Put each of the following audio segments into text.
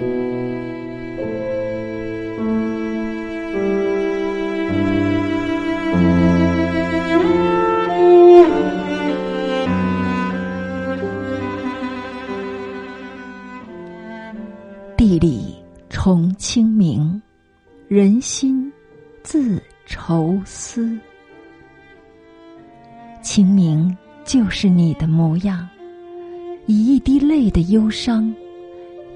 地里重清明，人心自愁思。清明就是你的模样，以一滴泪的忧伤，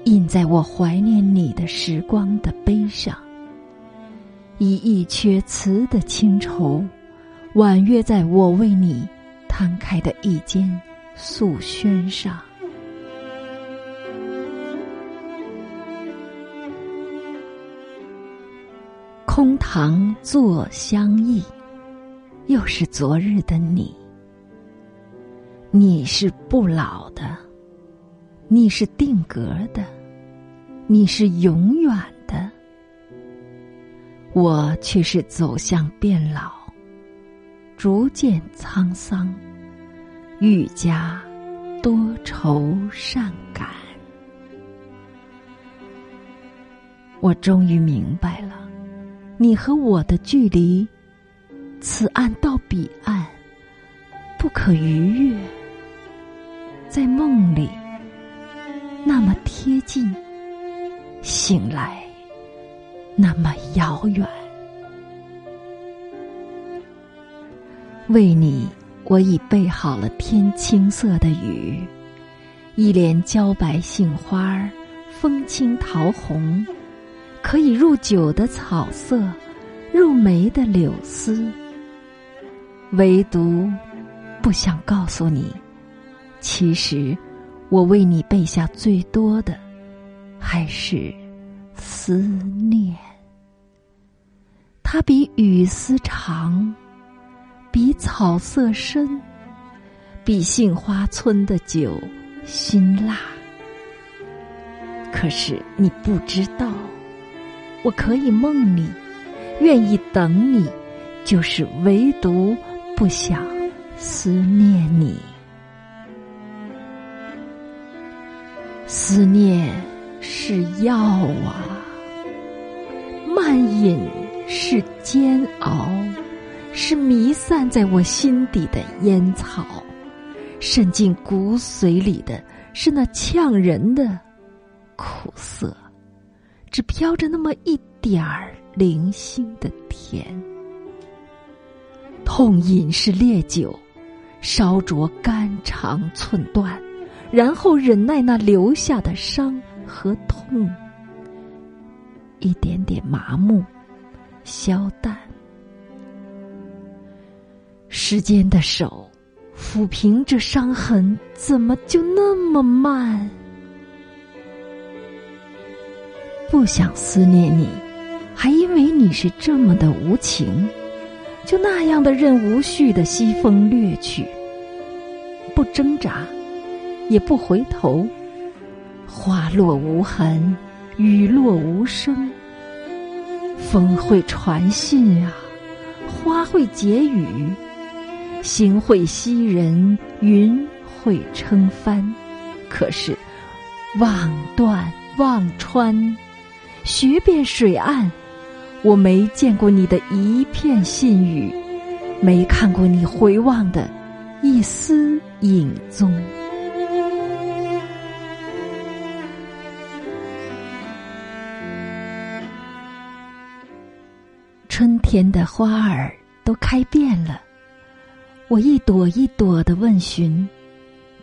印在我怀念你的时光的碑上；以一阙词的清愁，婉约在我为你摊开的一间素轩上。空堂坐相忆，又是昨日的你。你是不老的，你是定格的，你是永远的。我却是走向变老，逐渐沧桑，愈加多愁善感。我终于明白了。你和我的距离，此岸到彼岸，不可逾越。在梦里，那么贴近；醒来，那么遥远。为你，我已备好了天青色的雨，一帘娇白杏花，风轻桃红。可以入酒的草色，入眉的柳丝，唯独不想告诉你，其实我为你备下最多的，还是思念。它比雨丝长，比草色深，比杏花村的酒辛辣。可是你不知道。我可以梦你，愿意等你，就是唯独不想思念你。思念是药啊，慢饮是煎熬，是弥散在我心底的烟草，渗进骨髓里的是那呛人的苦涩。只飘着那么一点儿零星的甜，痛饮是烈酒，烧灼肝肠寸断，然后忍耐那留下的伤和痛，一点点麻木，消淡。时间的手抚平这伤痕，怎么就那么慢？不想思念你，还因为你是这么的无情，就那样的任无序的西风掠去，不挣扎，也不回头。花落无痕，雨落无声。风会传信啊，花会结雨，星会吸人，云会撑帆。可是望断望穿。寻遍水岸，我没见过你的一片信语，没看过你回望的一丝影踪。春天的花儿都开遍了，我一朵一朵的问询，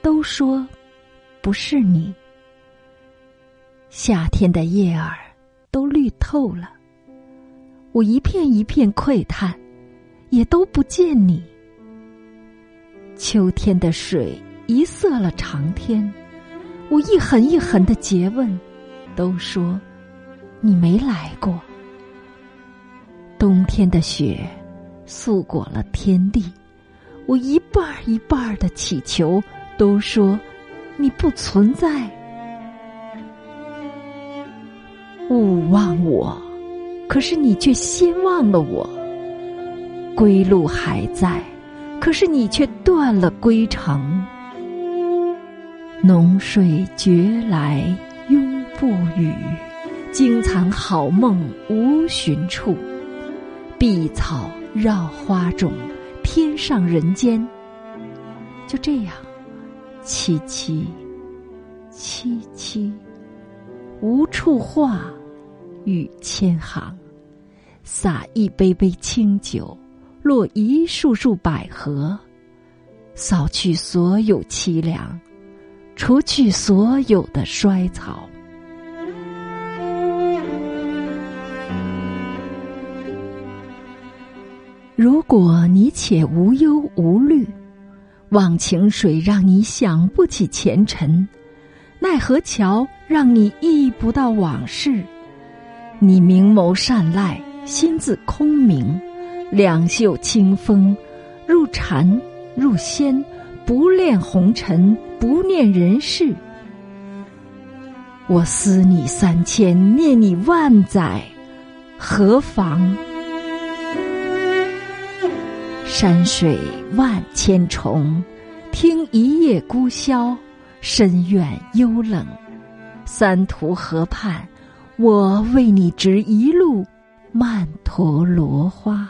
都说不是你。夏天的叶儿。都绿透了，我一片一片窥探，也都不见你。秋天的水一色了长天，我一横一横的诘问，都说你没来过。冬天的雪素裹了天地，我一半儿一半儿的祈求，都说你不存在。勿忘我，可是你却先忘了我。归路还在，可是你却断了归程。浓睡觉来拥不语，惊残好梦无寻处。碧草绕花种，天上人间。就这样，凄凄，凄凄，无处话，语千行。洒一杯杯清酒，落一束束百合，扫去所有凄凉，除去所有的衰草。如果你且无忧无虑，忘情水让你想不起前尘，奈何桥让你忆不到往事。你明眸善睐，心自空明，两袖清风，入禅入仙，不恋红尘，不念人世。我思你三千，念你万载，何妨？山水万千重，听一夜孤箫，深院幽冷。三途河畔，我为你执一路曼陀罗花。